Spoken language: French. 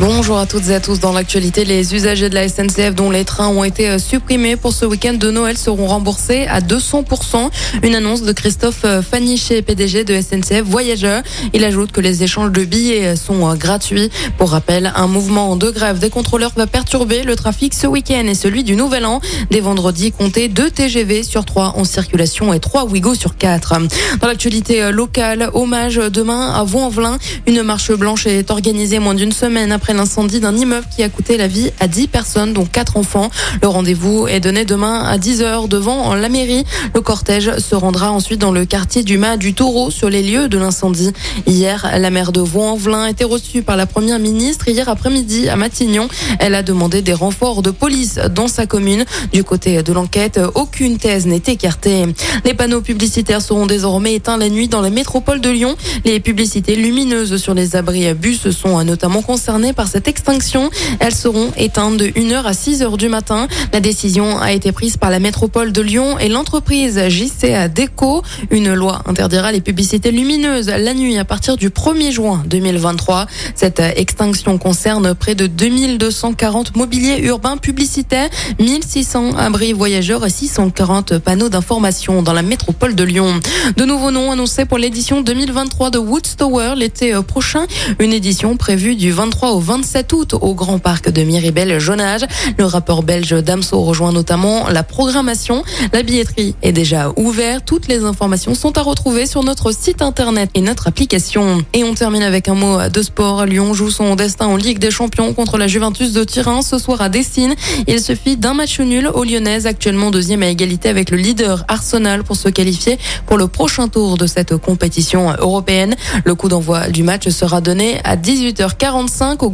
Bonjour à toutes et à tous. Dans l'actualité, les usagers de la SNCF dont les trains ont été euh, supprimés pour ce week-end de Noël seront remboursés à 200%. Une annonce de Christophe euh, Faniché, PDG de SNCF Voyageurs. Il ajoute que les échanges de billets euh, sont gratuits. Pour rappel, un mouvement de grève des contrôleurs va perturber le trafic ce week-end et celui du Nouvel An. Dès vendredi, comptez 2 TGV sur 3 en circulation et 3 Ouigo sur 4. Dans l'actualité locale, hommage demain à Vaux-en-Velin. Une marche blanche est organisée moins d'une semaine après l'incendie d'un immeuble qui a coûté la vie à 10 personnes, dont 4 enfants. Le rendez-vous est donné demain à 10h devant la mairie. Le cortège se rendra ensuite dans le quartier du Mas du Taureau sur les lieux de l'incendie. Hier, la maire de Vaux-en-Velin été reçue par la première ministre hier après-midi à Matignon. Elle a demandé des renforts de police dans sa commune. Du côté de l'enquête, aucune thèse n'est écartée. Les panneaux publicitaires seront désormais éteints la nuit dans la métropole de Lyon. Les publicités lumineuses sur les abris à bus sont notamment concernées par cette extinction. Elles seront éteintes de 1h à 6h du matin. La décision a été prise par la métropole de Lyon et l'entreprise JCA Déco. Une loi interdira les publicités lumineuses la nuit à partir du 1er juin 2023. Cette extinction concerne près de 2240 mobiliers urbains publicitaires, 1600 abris voyageurs et 640 panneaux d'information dans la métropole de Lyon. De nouveaux noms annoncés pour l'édition 2023 de Woodstower l'été prochain. Une édition prévue du 23 au 27 août au Grand Parc de Miribel-Jonage. Le rapport belge Damso rejoint notamment la programmation. La billetterie est déjà ouverte. Toutes les informations sont à retrouver sur notre site internet et notre application. Et on termine avec un mot de sport. Lyon joue son destin en Ligue des Champions contre la Juventus de Turin ce soir à Dessine. Il suffit d'un match nul aux Lyonnaises, actuellement deuxième à égalité avec le leader Arsenal pour se qualifier pour le prochain tour de cette compétition européenne. Le coup d'envoi du match sera donné à 18h45 au